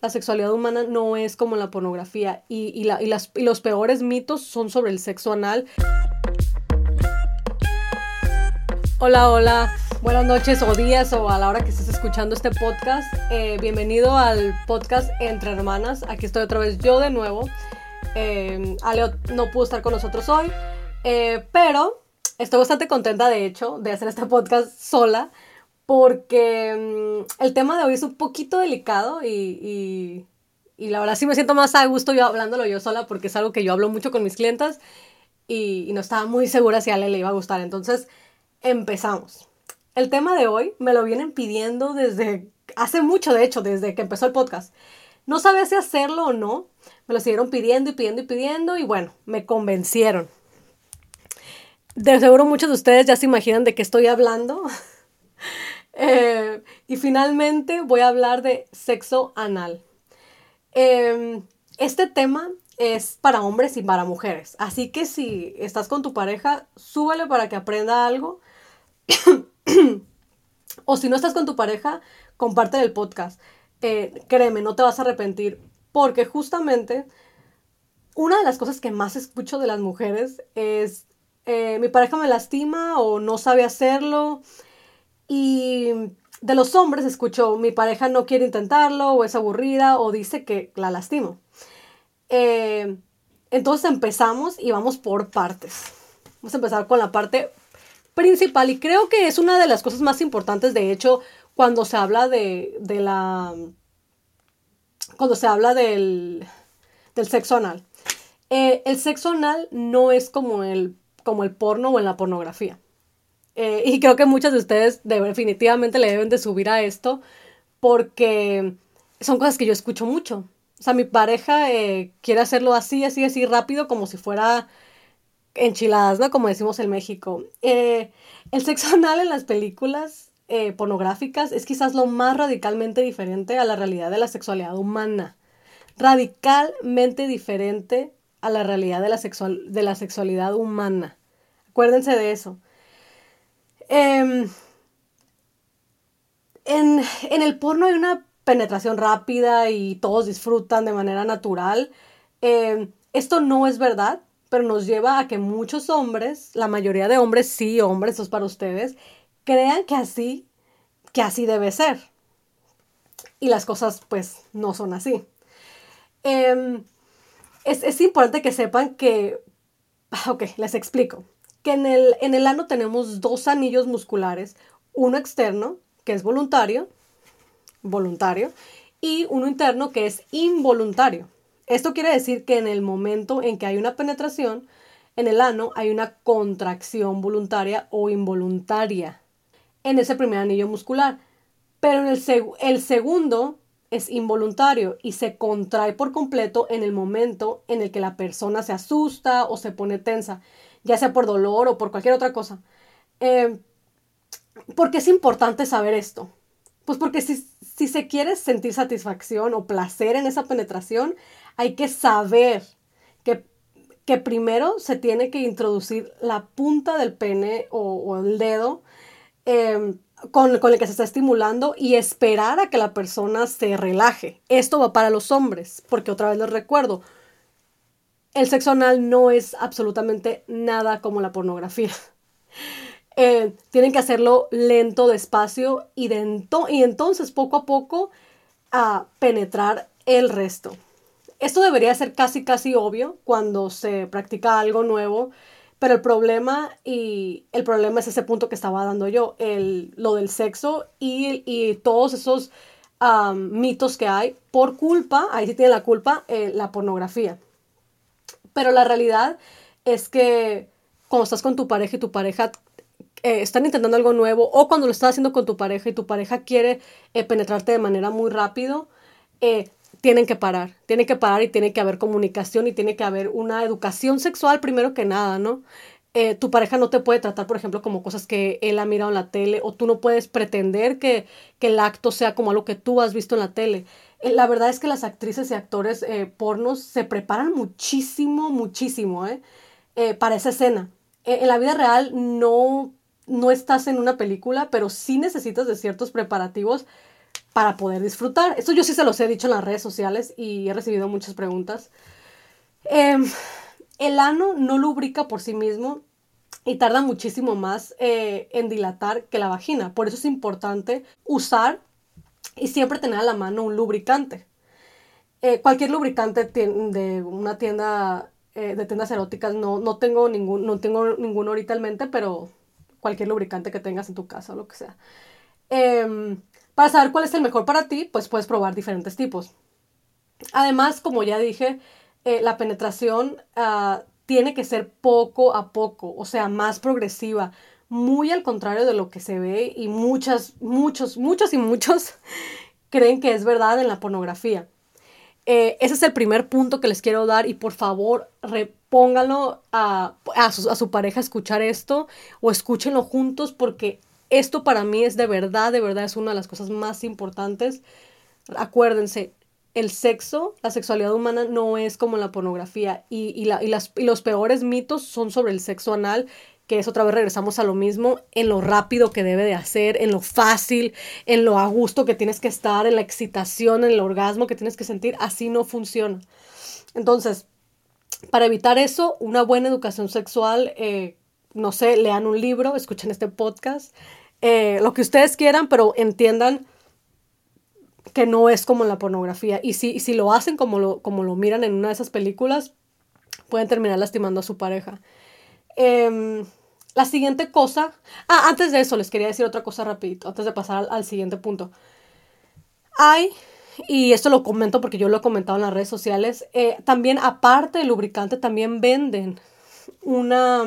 la sexualidad humana no es como la pornografía y, las, y los peores mitos son sobre el sexo anal. Hola, hola, buenas noches o días o a la hora que estés escuchando este podcast. Eh, bienvenido al podcast Entre Hermanas. Aquí estoy otra vez yo de nuevo. Eh, Aleo no pudo estar con nosotros hoy, eh, pero estoy bastante contenta de hecho de hacer este podcast sola porque mm, el tema de hoy es un poquito delicado y, la verdad sí me siento más a gusto yo hablándolo yo sola porque es algo que yo hablo mucho con mis clientas y, no estaba muy segura si a Ale le iba a gustar. Entonces, empezamos. El tema de hoy me lo vienen pidiendo desde hace mucho, de hecho, desde que empezó el podcast. No sabía si hacerlo o no. Me lo siguieron pidiendo y pidiendo y pidiendo y bueno, me convencieron. De seguro muchos de ustedes ya se imaginan de qué estoy hablando. Eh, y finalmente voy a hablar de sexo anal. Em, este tema es para hombres y para mujeres. Así que si estás con tu pareja, súbele para que aprenda algo. o si no estás con tu pareja, comparte el podcast. Eh, créeme, no te vas a arrepentir. Porque justamente una de las cosas que más escucho de las mujeres es eh, mi pareja me lastima o no sabe hacerlo y de los hombres escucho, mi pareja no quiere intentarlo, o es aburrida, o dice que la lastimo. Eh, entonces empezamos y vamos por partes. Vamos a empezar con la parte principal y creo que es una de las cosas más importantes, de hecho, cuando se habla de, de la... cuando se habla del, del sexo anal. Eh, el sexo anal no es como el, como el porno o en la pornografía. Eh, y creo que muchas de ustedes definitivamente le deben de subir a esto porque son cosas que yo escucho mucho. O sea, mi pareja eh, quiere hacerlo así, así, así rápido, como si fuera enchiladas, ¿no? Como decimos en México. Eh, el sexo anal en las películas pornográficas es quizás lo más radicalmente diferente a la realidad de la sexualidad humana. Radicalmente diferente a la realidad de la, sexual, de la sexualidad humana. Acuérdense de eso. Em, en, el porno hay una penetración rápida y todos disfrutan de manera natural. Em, esto no es verdad, pero nos lleva a que muchos hombres, la mayoría de hombres, sí, hombres, eso es para ustedes, crean que así, que así debe ser. Y las cosas pues no son así. Em, es, es importante que sepan que, ok, les explico en el, en el ano tenemos dos anillos musculares, uno externo, que es voluntario, voluntario, y uno interno, que es involuntario. Esto quiere decir que en el momento en que hay una penetración, en el ano hay una contracción voluntaria o involuntaria en ese primer anillo muscular. Pero en el, el segundo es involuntario y se contrae por completo en el momento en el que la persona se asusta o se pone tensa ya sea por dolor o por cualquier otra cosa. Eh, ¿Por qué es importante saber esto? Pues porque si, se quiere sentir satisfacción o placer en esa penetración, hay que saber que, que primero se tiene que introducir la punta del pene o, el dedo eh, con, con, el que se está estimulando y esperar a que la persona se relaje. Esto va para los hombres, porque otra vez les recuerdo, el sexo anal no es absolutamente nada como la pornografía. Eh, tienen que hacerlo lento, despacio y, entonces poco a poco a penetrar el resto. Esto debería ser casi casi obvio cuando se practica algo nuevo, pero el problema y el problema es ese punto que estaba dando yo, el, lo del sexo y, todos esos mitos que hay por culpa, ahí sí tiene la culpa, eh, la pornografía. Pero la realidad es que cuando estás con tu pareja y tu pareja eh, están intentando algo nuevo o cuando lo estás haciendo con tu pareja y tu pareja quiere eh, penetrarte de manera muy rápido, eh, tienen que parar, tienen que parar y tiene que haber comunicación y tiene que haber una educación sexual primero que nada, ¿no? tu pareja no te puede tratar, por ejemplo, como cosas que él ha mirado en la tele o tú no puedes pretender que, que el acto sea como algo que tú has visto en la tele. Eh, la verdad es que las actrices y actores eh, pornos se preparan muchísimo, muchísimo, ¿eh? para esa escena. en la vida real no, no estás en una película, pero sí necesitas de ciertos preparativos para poder disfrutar. Esto yo sí se los he dicho en las redes sociales y he recibido muchas preguntas. Em, el ano no lubrica por sí mismo y tarda muchísimo más en dilatar que la vagina. Por eso es importante usar y siempre tener a la mano un lubricante. Eh, cualquier lubricante de una tienda eh, de tiendas eróticas no, no tengo ningún no tengo ninguno ahorita en mente pero cualquier lubricante que tengas en tu casa o lo que sea. Em, para saber cuál es el mejor para ti pues puedes probar diferentes tipos. Además como ya dije eh, la penetración ah, tiene que ser poco a poco o sea más progresiva muy al contrario de lo que se ve y muchas muchos muchos y muchos creen que es verdad en la pornografía eh, ese es el primer punto que les quiero dar y por favor repónganlo a, a, su, a su pareja a escuchar esto o escúchenlo juntos porque esto para mí es de verdad, de verdad es una de las cosas más importantes. Acuérdense, el sexo, la sexualidad humana no es como la pornografía y, y, la, y, las, y los peores mitos son sobre el sexo anal que es otra vez regresamos a lo mismo, en lo rápido que debe de hacer, en lo fácil, en lo a gusto que tienes que estar, en la excitación, en el orgasmo que tienes que sentir, así no funciona. Entonces, para evitar eso, una buena educación sexual, eh, no sé, lean un libro, escuchen este podcast, eh, lo que ustedes quieran, pero entiendan que no es como la pornografía. Y si, si lo hacen como lo, como lo miran en una de esas películas, pueden terminar lastimando a su pareja. Eh, la siguiente cosa, ah, antes de eso les quería decir otra cosa rapidito, antes de pasar al, siguiente punto. Hay, y esto lo comento porque yo lo he comentado en las redes sociales, eh, también aparte del lubricante también venden una,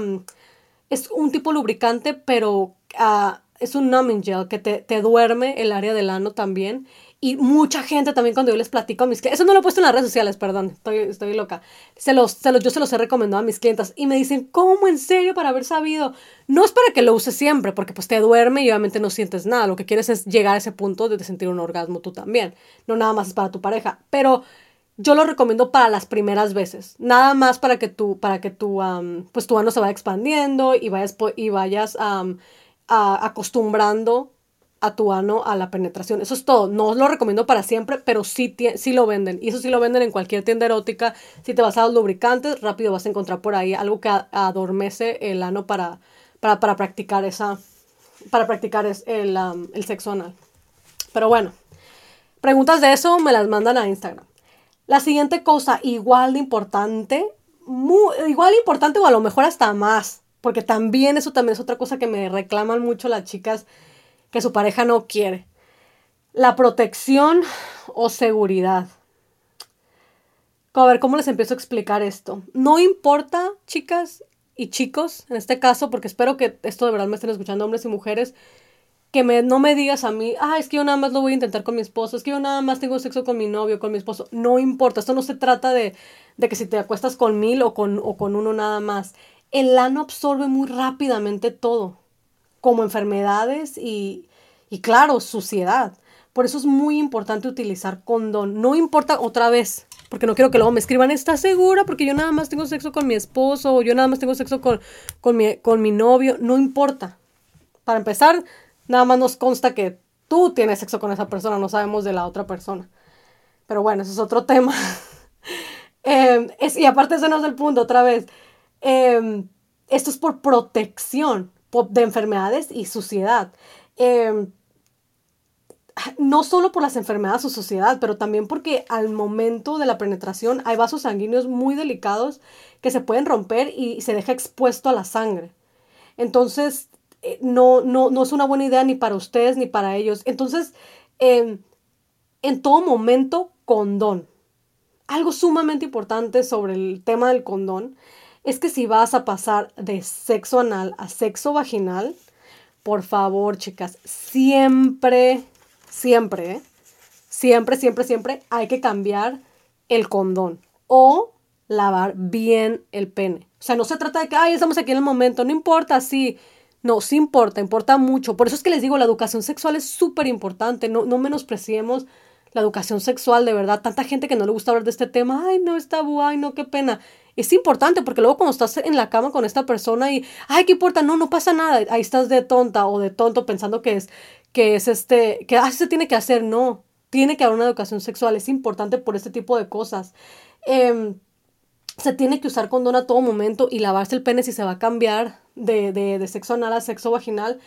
es un tipo lubricante, pero uh, es un numbing gel que te, te duerme el área del ano también y mucha gente también cuando yo les platico a mis clientes, eso no lo he puesto en las redes sociales, perdón, estoy, estoy loca. Se los, se los, yo se los he recomendado a mis clientes y me dicen, ¿cómo en serio para haber sabido? No es para que lo uses siempre, porque pues te duerme y obviamente no sientes nada. Lo que quieres es llegar a ese punto de sentir un orgasmo tú también. No nada más es para tu pareja. Pero yo lo recomiendo para las primeras veces. Nada más para que tú, para que tu, pues tu ano se vaya expandiendo y vayas, y vayas acostumbrando a tu ano a la penetración. Eso es todo. No os lo recomiendo para siempre, pero sí, sí lo venden. Y eso sí lo venden en cualquier tienda erótica. Si te vas a los lubricantes, rápido vas a encontrar por ahí algo que adormece el ano para, para, para practicar esa. Para practicar el, el sexo anal. Pero bueno, preguntas de eso me las mandan a Instagram. La siguiente cosa, igual de importante, muy, igual de importante o a lo mejor hasta más, porque también eso también es otra cosa que me reclaman mucho las chicas que su pareja no quiere. La protección o seguridad. A ver, ¿cómo les empiezo a explicar esto? No importa, chicas y chicos, en este caso, porque espero que esto de verdad me estén escuchando hombres y mujeres, que me, no me digas a mí, ah, es que yo nada más lo voy a intentar con mi esposo, es que yo nada más tengo sexo con mi novio, con mi esposo. No importa, esto no se trata de, de que si te acuestas con mil o con, o con uno nada más. El ano absorbe muy rápidamente todo como enfermedades y, y claro, suciedad. Por eso es muy importante utilizar condón. No importa otra vez, porque no quiero que luego me escriban, ¿estás segura? Porque yo nada más tengo sexo con mi esposo o yo nada más tengo sexo con, con, mi, con mi novio. No importa. Para empezar, nada más nos consta que tú tienes sexo con esa persona, no sabemos de la otra persona. Pero bueno, eso es otro tema. Em, es, y aparte ese no es el punto, otra vez. Em, esto es por protección de enfermedades y suciedad. Eh, no solo por las enfermedades o sociedad, pero también porque al momento de la penetración hay vasos sanguíneos muy delicados que se pueden romper y se deja expuesto a la sangre. Entonces, eh, no, no, no es una buena idea ni para ustedes ni para ellos. Entonces, em, en todo momento, condón. Algo sumamente importante sobre el tema del condón es que si vas a pasar de sexo anal a sexo vaginal, por favor, chicas, siempre, siempre, ¿eh? siempre, siempre, siempre hay que cambiar el condón o lavar bien el pene. O sea, no se trata de que, ay, estamos aquí en el momento, no importa, sí. No, sí importa, importa mucho. Por eso es que les digo, la educación sexual es súper importante. No, no menospreciemos la educación sexual, de verdad. Tanta gente que no le gusta hablar de este tema, ay, no, está tabú, no, qué pena es importante porque luego cuando estás en la cama con esta persona y, ay, ¿qué importa? No, no pasa nada. Ahí estás de tonta o de tonto pensando que es, que es este, que así se tiene que hacer, no, tiene que haber una educación sexual, es importante por este tipo de cosas. Em, se tiene que usar condón a todo momento y lavarse el pene si se va a cambiar de, de, de sexo anal a sexo vaginal,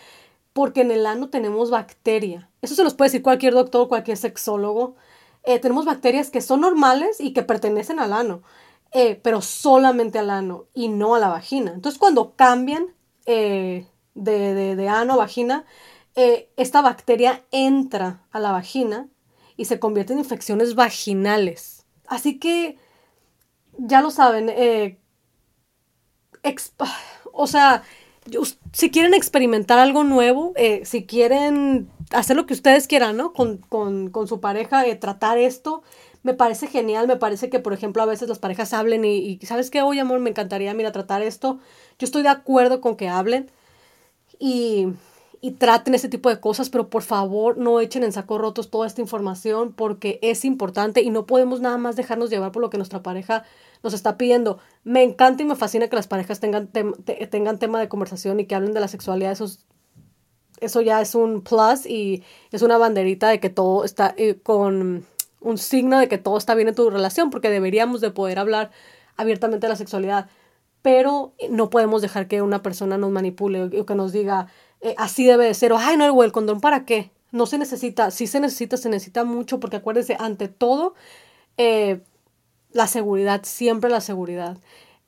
porque en el ano tenemos bacteria. Eso se los puede decir cualquier doctor, cualquier sexólogo. Eh, tenemos bacterias que son normales y que pertenecen al ano, eh, pero solamente al ano y no a la vagina. Entonces cuando cambian eh, de, de, de, ano a vagina, esta bacteria entra a la vagina y se convierte en infecciones vaginales. Así que, ya lo saben, o sea, si quieren experimentar algo nuevo, si quieren hacer lo que ustedes quieran, ¿no? Con, con, con su pareja, eh, tratar esto. Me parece genial, me parece que, por ejemplo, a veces las parejas hablen y, ¿sabes qué? Oye, amor, me encantaría, mira, tratar esto. Yo estoy de acuerdo con que hablen y, y traten ese tipo de cosas, pero por favor no echen en saco rotos toda esta información porque es importante y no podemos nada más dejarnos llevar por lo que nuestra pareja nos está pidiendo. Me encanta y me fascina que las parejas tengan, tengan tema de conversación y que hablen de la sexualidad, eso eso ya es un plus y es una banderita de que todo está eh, con un signo de que todo está bien en tu relación, porque deberíamos de poder hablar abiertamente de la sexualidad, pero no podemos dejar que una persona nos manipule o que nos diga eh, así debe de ser o ay no el condón para qué no se necesita si se necesita se necesita mucho porque acuérdense ante todo eh, la seguridad siempre la seguridad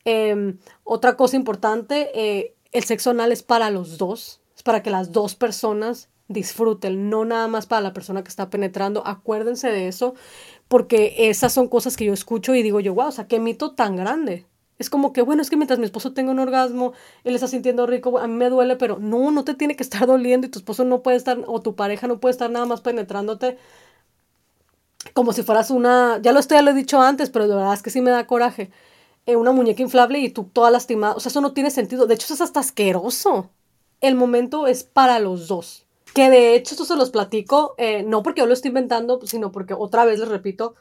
em, otra cosa importante el sexo anal es para los dos para que las dos personas disfruten, no nada más para la persona que está penetrando. Acuérdense de eso, porque esas son cosas que yo escucho y digo yo, wow, o sea, qué mito tan grande. Es como que, bueno, es que mientras mi esposo tenga un orgasmo, él está sintiendo rico, a mí me duele, pero no, no te tiene que estar doliendo y tu esposo no puede estar, o tu pareja no puede estar nada más penetrándote como si fueras una, ya lo estoy, ya lo he dicho antes, pero de verdad es que sí me da coraje, eh, una muñeca inflable y tú toda lastimada, o sea, eso no tiene sentido, de hecho eso es hasta asqueroso el momento es para los dos. Que de hecho esto se los platico, eh, no porque yo lo estoy inventando, sino porque otra vez les repito,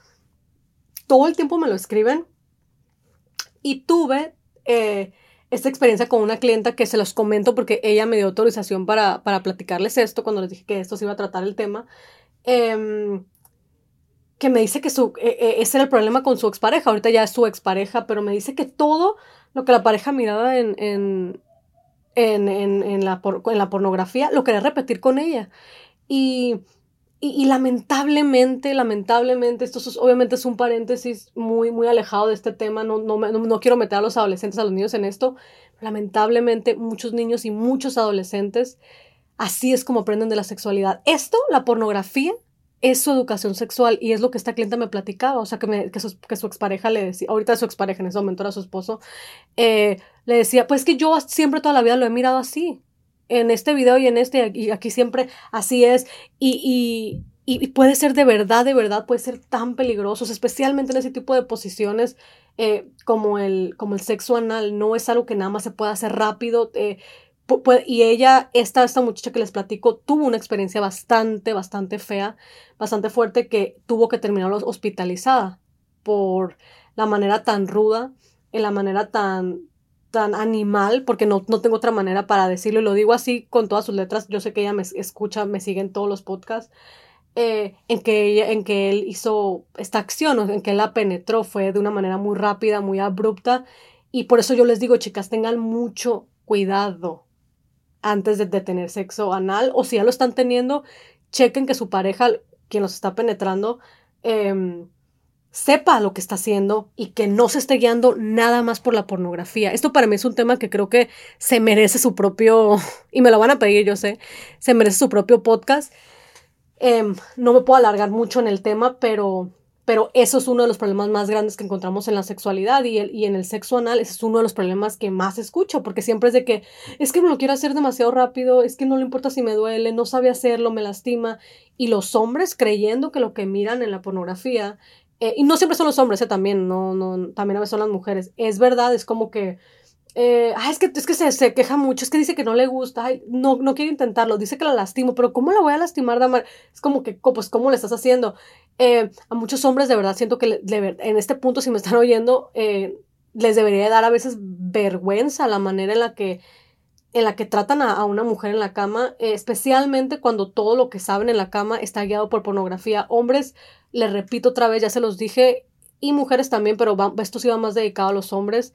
todo el tiempo me lo escriben. Y tuve eh, esta experiencia con una clienta que se los comento porque ella me dio autorización para, para platicarles esto cuando les dije que esto se iba a tratar el tema. Em, que me dice que su, e, e, ese era el problema con su expareja, ahorita ya es su expareja, pero me dice que todo lo que la pareja miraba en, en, en, la, en la pornografía, lo quería repetir con ella. Y, y, lamentablemente, lamentablemente, esto es, obviamente es un paréntesis muy, muy alejado de este tema, no, no, no, quiero meter a los adolescentes, a los niños en esto, lamentablemente muchos niños y muchos adolescentes así es como aprenden de la sexualidad. Esto, la pornografía, es su educación sexual y es lo que esta clienta me platicaba, o sea, que, me, que, su, que su expareja le decía, ahorita su expareja en ese momento era su esposo, eh, le decía, pues que yo siempre toda la vida lo he mirado así, en este video y en este, y aquí siempre así es, y, y, y puede ser de verdad, de verdad, puede ser tan peligroso, especialmente en ese tipo de posiciones eh, como, el, como el sexo anal, no es algo que nada más se pueda hacer rápido, eh, y ella, esta, esta muchacha que les platico, tuvo una experiencia bastante, bastante fea, bastante fuerte, que tuvo que terminar hospitalizada por la manera tan ruda, en la manera tan, tan animal, porque no, no tengo otra manera para decirlo, y lo digo así con todas sus letras, yo sé que ella me escucha, me sigue en todos los podcasts, eh, en, que ella, en que él hizo esta acción, en que él la penetró, fue de una manera muy rápida, muy abrupta, y por eso yo les digo, chicas, tengan mucho cuidado antes de, tener sexo anal o si ya lo están teniendo, chequen que su pareja, quien los está penetrando, em, sepa lo que está haciendo y que no se esté guiando nada más por la pornografía. Esto para mí es un tema que creo que se merece su propio, y me lo van a pedir, yo sé, se merece su propio podcast. Em, no me puedo alargar mucho en el tema, pero pero eso es uno de los problemas más grandes que encontramos en la sexualidad y, el, y en el sexo anal. Ese es uno de los problemas que más escucho, porque siempre es de que es que me lo quiero hacer demasiado rápido, es que no le importa si me duele, no sabe hacerlo, me lastima. Y los hombres creyendo que lo que miran en la pornografía, eh, y no siempre son los hombres, eh, también, no, no, también a veces son las mujeres, es verdad, es como que eh, es que, es que se, se, queja mucho, es que dice que no le gusta, no, no quiere intentarlo, dice que la lastimo, pero ¿cómo la voy a lastimar, Damar? Es como que, pues, ¿cómo le estás haciendo? Eh, a muchos hombres, de verdad, siento que en este punto, si me están oyendo, eh, les debería dar a veces vergüenza la manera en la que en la que tratan a, una mujer en la cama, especialmente cuando todo lo que saben en la cama está guiado por pornografía. Hombres, les repito otra vez, ya se los dije, y mujeres también, pero esto sí va más dedicado a los hombres.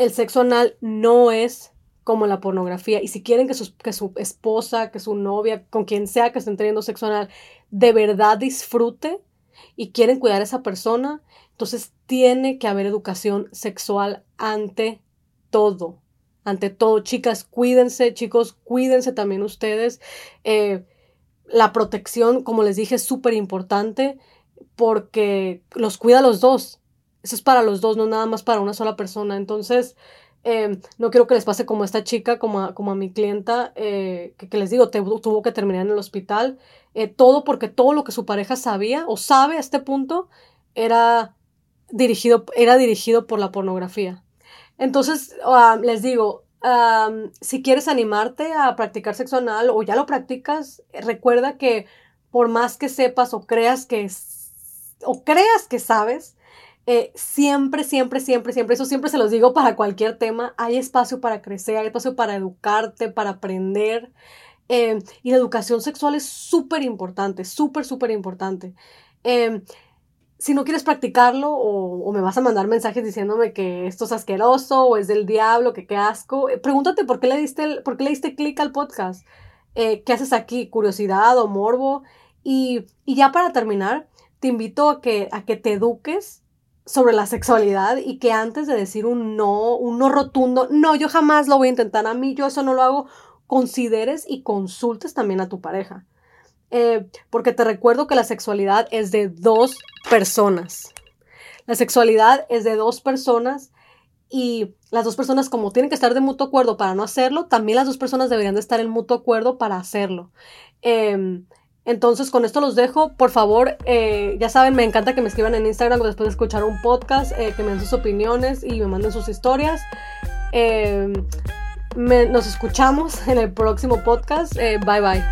El sexo anal no es como la pornografía. Y si quieren que su, que su esposa, que su novia, con quien sea que estén teniendo sexo anal, de verdad disfrute y quieren cuidar a esa persona, entonces tiene que haber educación sexual ante todo. Ante todo, chicas, cuídense, chicos, cuídense también ustedes. Eh, la protección, como les dije, es súper importante porque los cuida los dos. Eso es para los dos, no nada más para una sola persona. Entonces, eh, no quiero que les pase como a esta chica, como a, como a mi clienta, eh, que, les digo, tuvo que terminar en el hospital. todo porque todo lo que su pareja sabía o sabe a este punto era dirigido, era dirigido por la pornografía. Entonces, ah, les digo, si quieres animarte a practicar sexo anal o ya lo practicas, recuerda que por más que sepas o creas que, o creas que sabes, eh, siempre, siempre, siempre, siempre, eso siempre se los digo para cualquier tema, hay espacio para crecer, hay espacio para educarte, para aprender. Eh, y la educación sexual es súper importante, súper, súper importante. Eh, si no quieres practicarlo o, me vas a mandar mensajes diciéndome que esto es asqueroso o es del diablo, que qué asco, eh, pregúntate por qué le diste, por qué le diste clic al podcast. Eh, ¿Qué haces aquí? ¿Curiosidad o morbo? Y, ya para terminar, te invito a que, a que te eduques sobre la sexualidad y que antes de decir un no, un no rotundo, no, yo jamás lo voy a intentar, a mí yo eso no lo hago, consideres y consultes también a tu pareja. Eh, porque te recuerdo que la sexualidad es de dos personas. La sexualidad es de dos personas y las dos personas como tienen que estar de mutuo acuerdo para no hacerlo, también las dos personas deberían de estar en mutuo acuerdo para hacerlo. Em, entonces con esto los dejo. Por favor, eh, ya saben, me encanta que me escriban en Instagram después de escuchar un podcast, eh, que me den sus opiniones y me manden sus historias. Em, nos escuchamos en el próximo podcast. bye bye.